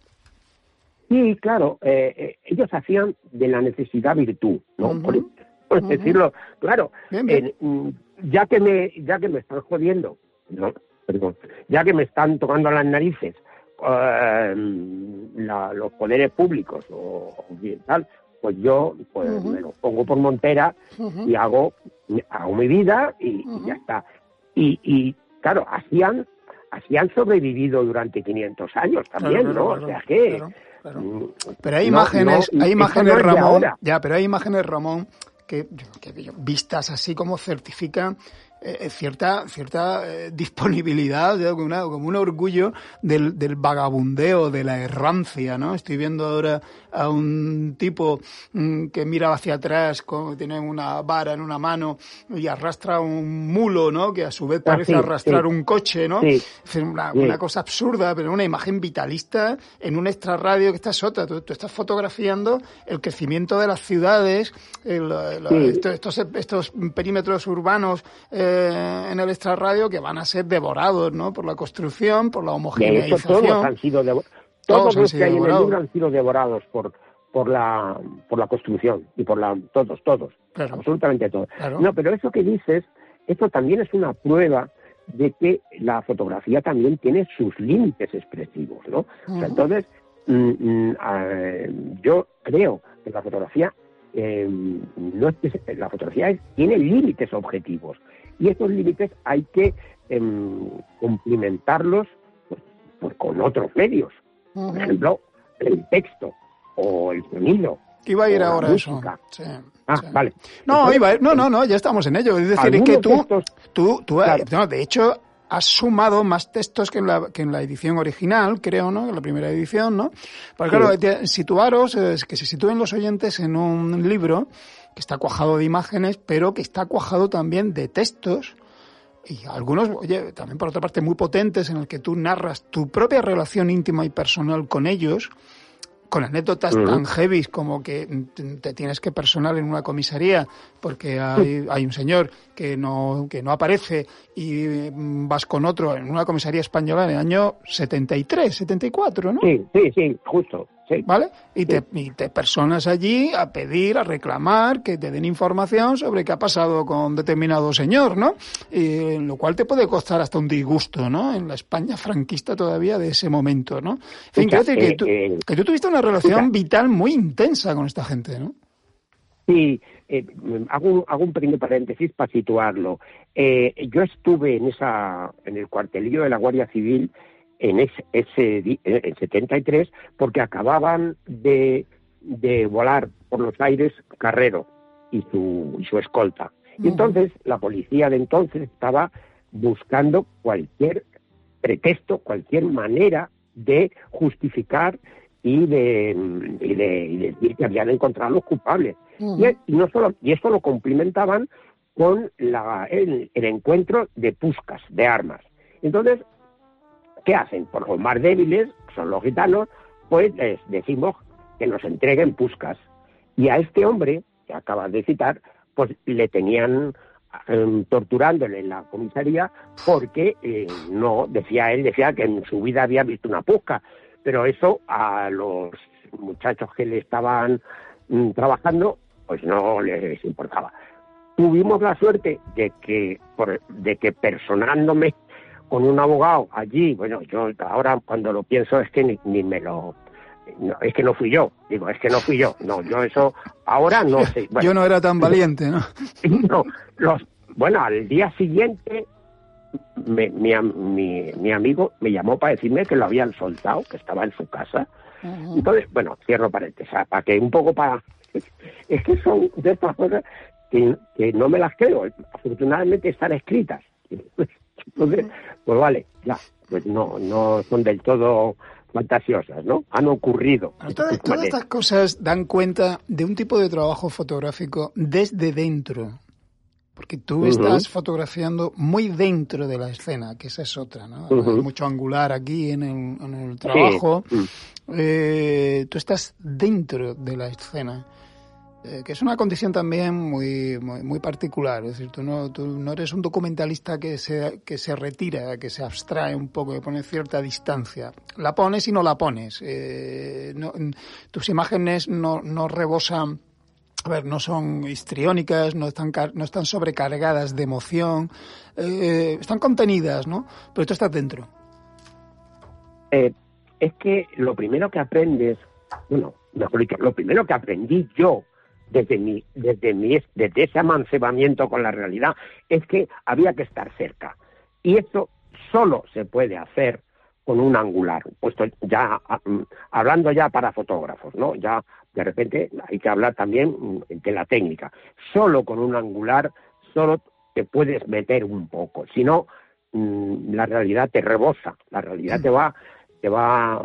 Sí, claro, eh, eh, ellos hacían de la necesidad virtud, ¿no? por, decirlo, claro, mm, ya que me ya que me están jodiendo, no, perdón, ya que me están tocando las narices los poderes públicos o, o tal, pues yo pues, me lo pongo por montera y hago, hago mi vida y, ya está. Y, y claro, así han sobrevivido durante 500 años también, ¿no? o sea que... Mm, pero hay imágenes, hay imágenes, Ramón, ya, pero hay imágenes, Ramón, que, que, vistas así como certifican eh, cierta, cierta eh, (laughs) disponibilidad, como, como, un orgullo del, del, vagabundeo, de la errancia, ¿no? Estoy viendo ahora a un tipo mm, que mira hacia atrás, como, tiene una vara en una mano y arrastra un mulo, ¿no? Que a su vez ah, parece arrastrar un coche, ¿no? Es una, cosa absurda, pero una imagen vitalista en un extrarradio que está sota. Tú, estás fotografiando el crecimiento de las ciudades, estos, estos perímetros urbanos eh, en el extrarradio que van a ser devorados, ¿no? Por la construcción, por la homogeneización. todos han sido todos, los que hay en el libro han sido devorados por, por la por la construcción y por la todos todos absolutamente todos. No pero eso que dices esto también es una prueba de que la fotografía también tiene sus límites expresivos no entonces mm, mm, yo creo que la fotografía eh, no es la fotografía tiene límites objetivos. Y estos límites hay que em, cumplimentarlos pues, pues, con otros medios por ejemplo, el texto o el sonido. Iba a ir ahora eso. ah, vale. No, iba no, no, no, ya estamos en ello. Es decir, que tú, tú, tú eh, de hecho, has sumado más textos que en la, que en la edición original, creo, ¿no? En la primera edición, ¿no? Porque claro, situaros, que se sitúen los oyentes en un libro que está cuajado de imágenes, pero que está cuajado también de textos y algunos, oye, también por otra parte muy potentes en el que tú narras tu propia relación íntima y personal con ellos, con anécdotas tan heavy como que te tienes que personal en una comisaría porque hay, hay, un señor que no, que no aparece y vas con otro en una comisaría española en el año 73, 74, ¿no? Sí, sí, sí, justo. ¿Vale? Y, te, y te personas allí a pedir, a reclamar que te den información sobre qué ha pasado con determinado señor, ¿no? Y, lo cual te puede costar hasta un disgusto, ¿no? En la España franquista todavía de ese momento, ¿no? En fin, quiero decir que, eh, tú, eh, que tú tuviste una relación vital muy intensa con esta gente, ¿no? Sí, eh, hago, un, hago un pequeño paréntesis para situarlo. Eh, yo estuve en esa en el cuartelillo de la Guardia Civil en ese, ese en 73 porque acababan de, de volar por los aires Carrero y su, y su escolta. Y entonces la policía de entonces estaba buscando cualquier pretexto, cualquier manera de justificar y de, y de, decir que habían encontrado a los culpables. y, no solo, y esto lo complementaban con la, el, el, encuentro de puscas, de armas. Entonces, ¿Qué hacen? Por los más débiles, son los gitanos, pues les decimos que nos entreguen puscas. Y a este hombre, que acabas de citar, pues le tenían em, torturándole en la comisaría porque eh, no, decía él, decía que en su vida había visto una pusca. Pero eso a los muchachos que le estaban mm, trabajando, pues no les importaba. Tuvimos la suerte de que, de que personándome con un abogado allí, bueno, yo ahora cuando lo pienso es que ni, me lo... es que no fui yo, digo, es que no fui yo, no, yo eso ahora no sé. (laughs) yo no era tan valiente, ¿no? (laughs) no, los, bueno, al día siguiente mi, mi, amigo me llamó para decirme que lo habían soltado, que estaba en su casa. Entonces, bueno, cierro paréntesis, para que un poco para... (laughs) Es que son de estas cosas que, que no me las creo, afortunadamente están escritas. Entonces, pues vale, ya, pues no, no son del todo fantasiosas, ¿no? Han ocurrido. Todas, estas cosas dan cuenta de un tipo de trabajo fotográfico desde dentro. Porque tú estás fotografiando muy dentro de la escena, que esa es otra, ¿no? Hay mucho angular aquí en el, trabajo. Mm. Eh, tú estás dentro de la escena. Eh, que es una condición también muy, muy, particular. Es decir, tú no, tú no eres un documentalista que se, que se retira, que se abstrae un poco, que pone cierta distancia. La pones y no la pones. Eh, tus imágenes no, no rebosan a ver, no son histriónicas, no están, no están sobrecargadas de emoción, eh, están contenidas, ¿no? Pero tú estás dentro. es que lo primero que aprendes, bueno, mejor dicho, lo primero que aprendí yo desde mi, desde mi, desde ese amancebamiento con la realidad es que había que estar cerca. Y esto solo se puede hacer con un angular, puesto ya ah, mm, hablando ya para fotógrafos, ¿no? Ya de repente hay que hablar también mm, de la técnica. Solo con un angular, solo te puedes meter un poco, si no mm, la realidad te rebosa, la realidad te va te va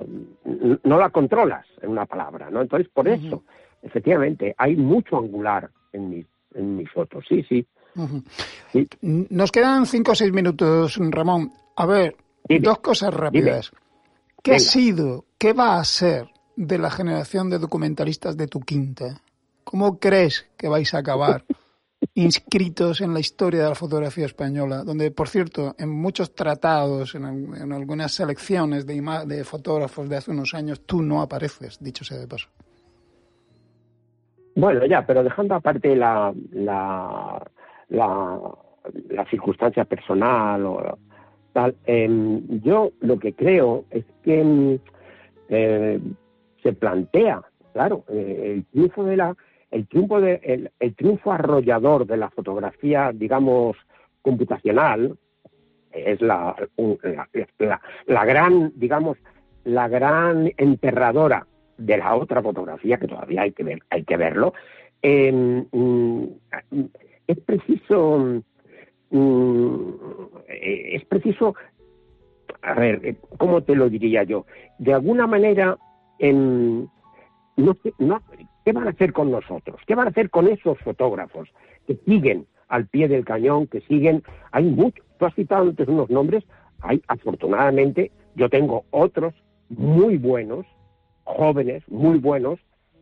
no la controlas en una palabra, ¿no? Entonces por eso, efectivamente, hay mucho angular en mis en mis fotos, sí, sí. Nos quedan cinco o seis minutos, Ramón. A ver, dos cosas rápidas. ¿Qué ha sido, qué va a ser de la generación de documentalistas de tu quinta? ¿Cómo crees que vais a acabar (laughs) inscritos en la historia de la fotografía española? Donde, por cierto, en muchos tratados, en, algunas selecciones de, de fotógrafos de hace unos años, tú no apareces, dicho sea de paso. Bueno, ya, pero dejando aparte la, la, la, la circunstancia personal o tal, em, yo lo que creo es que em, eh, se plantea, claro, eh, el triunfo de la, el triunfo de, el, triunfo arrollador de la fotografía, digamos, computacional, es la, la, la, gran, digamos, la gran enterradora de la otra fotografía, que todavía hay que ver, hay que verlo, em, mm, es preciso mm, es preciso a ver cómo te lo diría yo de alguna manera en, no, no, ¿qué van a hacer con nosotros? ¿Qué van a hacer con esos fotógrafos que siguen al pie del cañón, que siguen? Hay muchos, tú has citado antes unos nombres, hay afortunadamente, yo tengo otros muy buenos, jóvenes, muy buenos,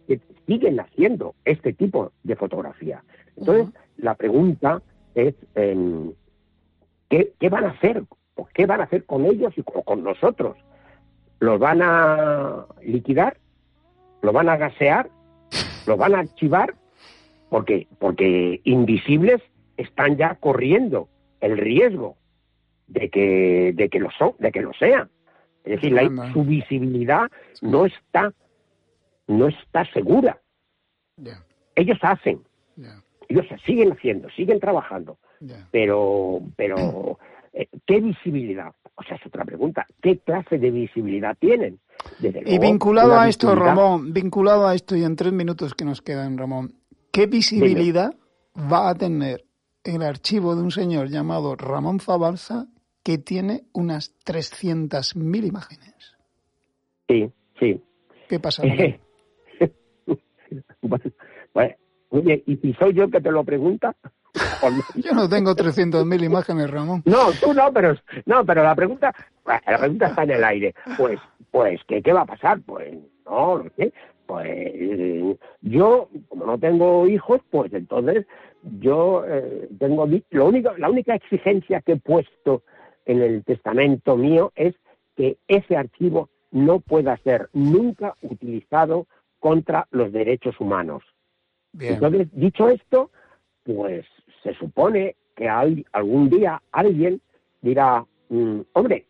que siguen haciendo este tipo de fotografía. Entonces, la pregunta es, em, ¿qué, van a hacer? ¿Qué van a hacer con ellos y con, nosotros? ¿Los van a liquidar? ¿Los van a gasear? ¿Los van a archivar? Porque, porque invisibles están ya corriendo el riesgo de que, de que lo son, de que lo sean. Es decir, la, su visibilidad no está, no está segura. Ellos hacen, ellos siguen haciendo, siguen trabajando, pero, pero eh, ¿qué visibilidad? O sea, es otra pregunta. ¿Qué clase de visibilidad tienen? y vinculado a esto, Ramón, vinculado a esto y en tres minutos que nos quedan, Ramón, ¿qué visibilidad va a tener el archivo de un señor llamado Ramón Zabalza que tiene unas 300.000 imágenes? Sí, sí. ¿Qué pasa? (laughs) oye, ¿y si soy yo que te lo pregunta? (laughs) Yo no tengo 300.000 imágenes, Ramón. No, tú no, pero no, pero la pregunta, la pregunta está en el aire. Pues, pues, ¿qué, qué va a pasar? Pues, no, no sé. Pues yo, como no tengo hijos, pues entonces yo eh, tengo lo único, la única exigencia que he puesto en el testamento mío es que ese archivo no pueda ser nunca utilizado contra los derechos humanos. Entonces, dicho esto, pues se supone que hay, algún día alguien dirá, mm, hombre,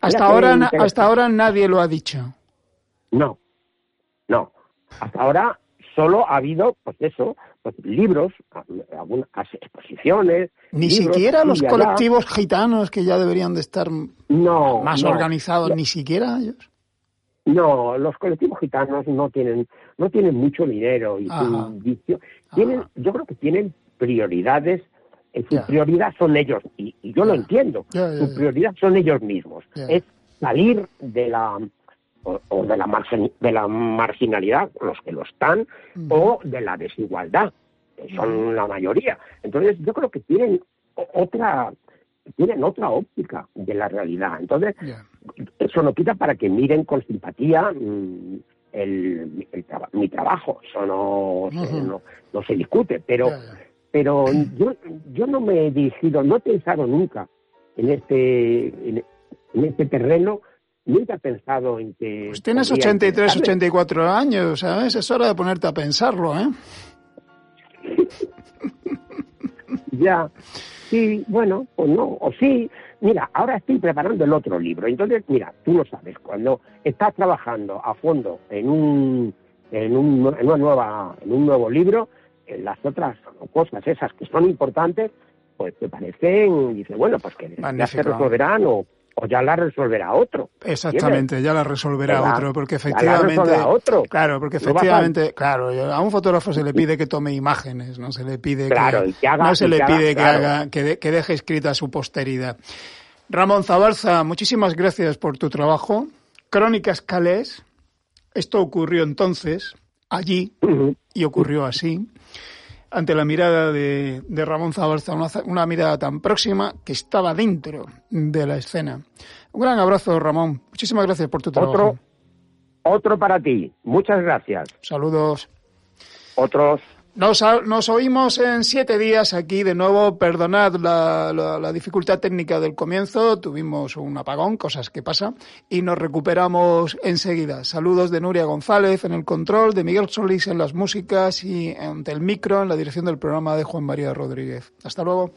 hasta, ahora, hasta ahora nadie lo ha dicho. No, no. Hasta ahora solo ha habido, pues eso, libros, algunas exposiciones. Ni siquiera los colectivos gitanos que ya deberían de estar más organizados, ni siquiera ellos. No, los colectivos gitanos no tienen, no tienen mucho dinero y tienen, yo creo que tienen prioridades, eh, su prioridad son ellos, y, yo lo entiendo, su prioridad son ellos mismos, es salir de la o, de, la de la marginalidad, los que lo están, o de la desigualdad, que son la mayoría. Entonces yo creo que tienen otra tienen otra óptica de la realidad. Entonces, eso no quita para que miren con simpatía mm, el, mi trabajo. Eso no, no, se discute. Pero, pero yo, yo no me he dirigido, no he pensado nunca en este, en, este terreno nunca he pensado en que... Pues tienes 83, 84 años, ¿sabes? Es hora de ponerte a pensarlo, ¿eh? (laughs) ya, sí, bueno, o no, o sí. Mira, ahora estoy preparando el otro libro. Entonces, mira, tú lo sabes, cuando estás trabajando a fondo en un, en, un, en una nueva, en un nuevo libro, en las otras cosas esas que son importantes, pues te parecen, dice, bueno, pues que ya se resolverán o, o ya la resolverá otro. Exactamente, ya la resolverá otro, porque efectivamente, otro. claro, porque efectivamente, claro, a un fotógrafo se le pide que tome imágenes, no se le pide que, haga, no se le pide que haga, que, que deje escrita su posteridad. Ramón Zabalza, muchísimas gracias por tu trabajo. Crónicas Calés, esto ocurrió entonces, allí, y ocurrió así ante la mirada de, Ramón Zabalza, una, mirada tan próxima que estaba dentro de la escena. Un gran abrazo, Ramón. Muchísimas gracias por tu trabajo. Otro, otro para ti. Muchas gracias. Saludos. Otros. Nos, oímos en siete días aquí de nuevo. Perdonad la, dificultad técnica del comienzo. Tuvimos un apagón, cosas que pasan. Y nos recuperamos enseguida. Saludos de Nuria González en el control, de Miguel Solís en las músicas y ante el micro en la dirección del programa de Juan María Rodríguez. Hasta luego.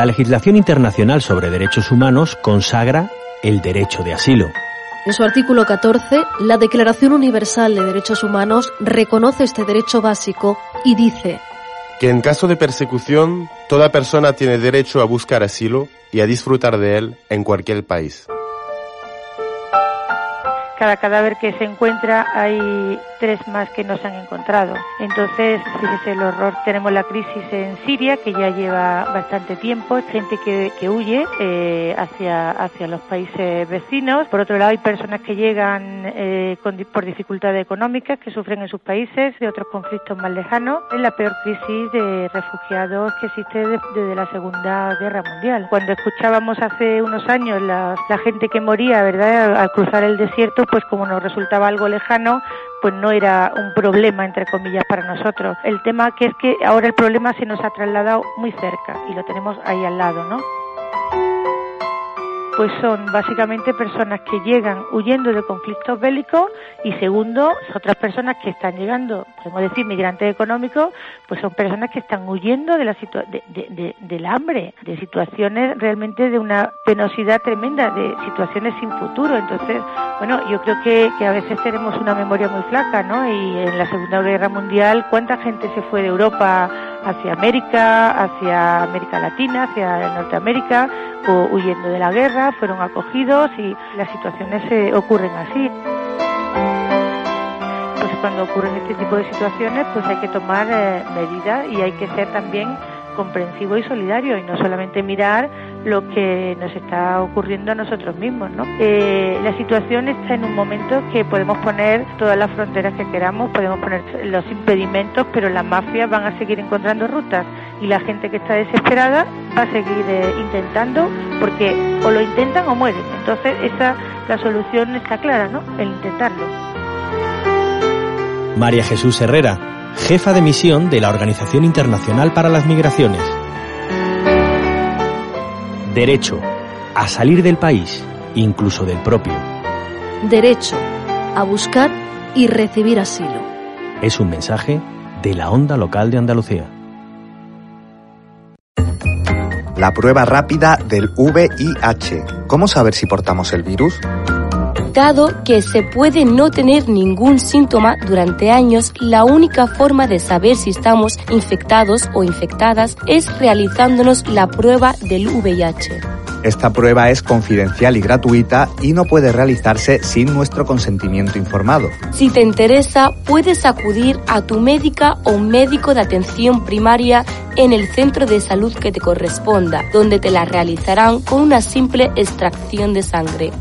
La legislación internacional sobre derechos humanos consagra el derecho de asilo. En su artículo 14, la Declaración Universal de Derechos Humanos reconoce este derecho básico y dice que en caso de persecución, toda persona tiene derecho a buscar asilo y a disfrutar de él en cualquier país cada cadáver que se encuentra hay tres más que no se han encontrado. Entonces, fíjese el horror. Tenemos la crisis en Siria, que ya lleva bastante tiempo, gente que, que huye eh, hacia, hacia los países vecinos. Por otro lado, hay personas que llegan eh, con, por dificultades económicas, que sufren en sus países de otros conflictos más lejanos. Es la peor crisis de refugiados que existe desde la Segunda Guerra Mundial. Cuando escuchábamos hace unos años la, la gente que moría, ¿verdad?, al cruzar el desierto, pues como nos resultaba algo lejano, pues no era un problema, entre comillas, para nosotros. El tema que es que ahora el problema se nos ha trasladado muy cerca y lo tenemos ahí al lado, ¿no? Pues son básicamente personas que llegan huyendo de conflictos bélicos y segundo, otras personas que están llegando, podemos decir migrantes económicos, pues son personas que están huyendo de la de, del hambre, de situaciones realmente de una penosidad tremenda, de situaciones sin futuro. Entonces, bueno, yo creo que, que a veces tenemos una memoria muy flaca, ¿no? Y en la Segunda Guerra Mundial, ¿cuánta gente se fue de Europa hacia América, hacia América Latina, hacia Norteamérica, o huyendo de la guerra, fueron acogidos y las situaciones se ocurren así. Pues cuando ocurren este tipo de situaciones, pues hay que tomar eh, medidas y hay que ser también comprensivo y solidario y no solamente mirar lo que nos está ocurriendo a nosotros mismos. Eh, la situación está en un momento que podemos poner todas las fronteras que queramos, podemos poner los impedimentos, pero las mafias van a seguir encontrando rutas y la gente que está desesperada va a seguir eh, intentando porque o lo intentan o mueren. Entonces esa la solución está clara, ¿no? El intentarlo. María Jesús Herrera, jefa de misión de la Organización Internacional para las Migraciones. Derecho a salir del país, incluso del propio. Derecho a buscar y recibir asilo. Es un mensaje de la Onda Local de Andalucía. La prueba rápida del VIH. ¿Cómo saber si portamos el virus? Dado que se puede no tener ningún síntoma durante años, la única forma de saber si estamos infectados o infectadas es realizándonos la prueba del VIH. Esta prueba es confidencial y gratuita y no puede realizarse sin nuestro consentimiento informado. Si te interesa, puedes acudir a tu médica o médico de atención primaria en el centro de salud que te corresponda, donde te la realizarán con una simple extracción de sangre.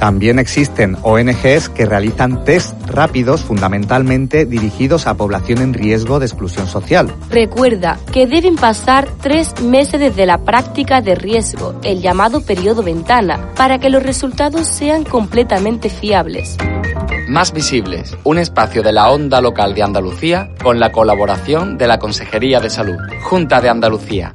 También existen ONGs que realizan test rápidos fundamentalmente dirigidos a población en riesgo de exclusión social. Recuerda que deben pasar tres meses desde la práctica de riesgo, el llamado periodo ventana, para que los resultados sean completamente fiables. Más Visibles, un espacio de la onda local de Andalucía con la colaboración de la Consejería de Salud. Junta de Andalucía.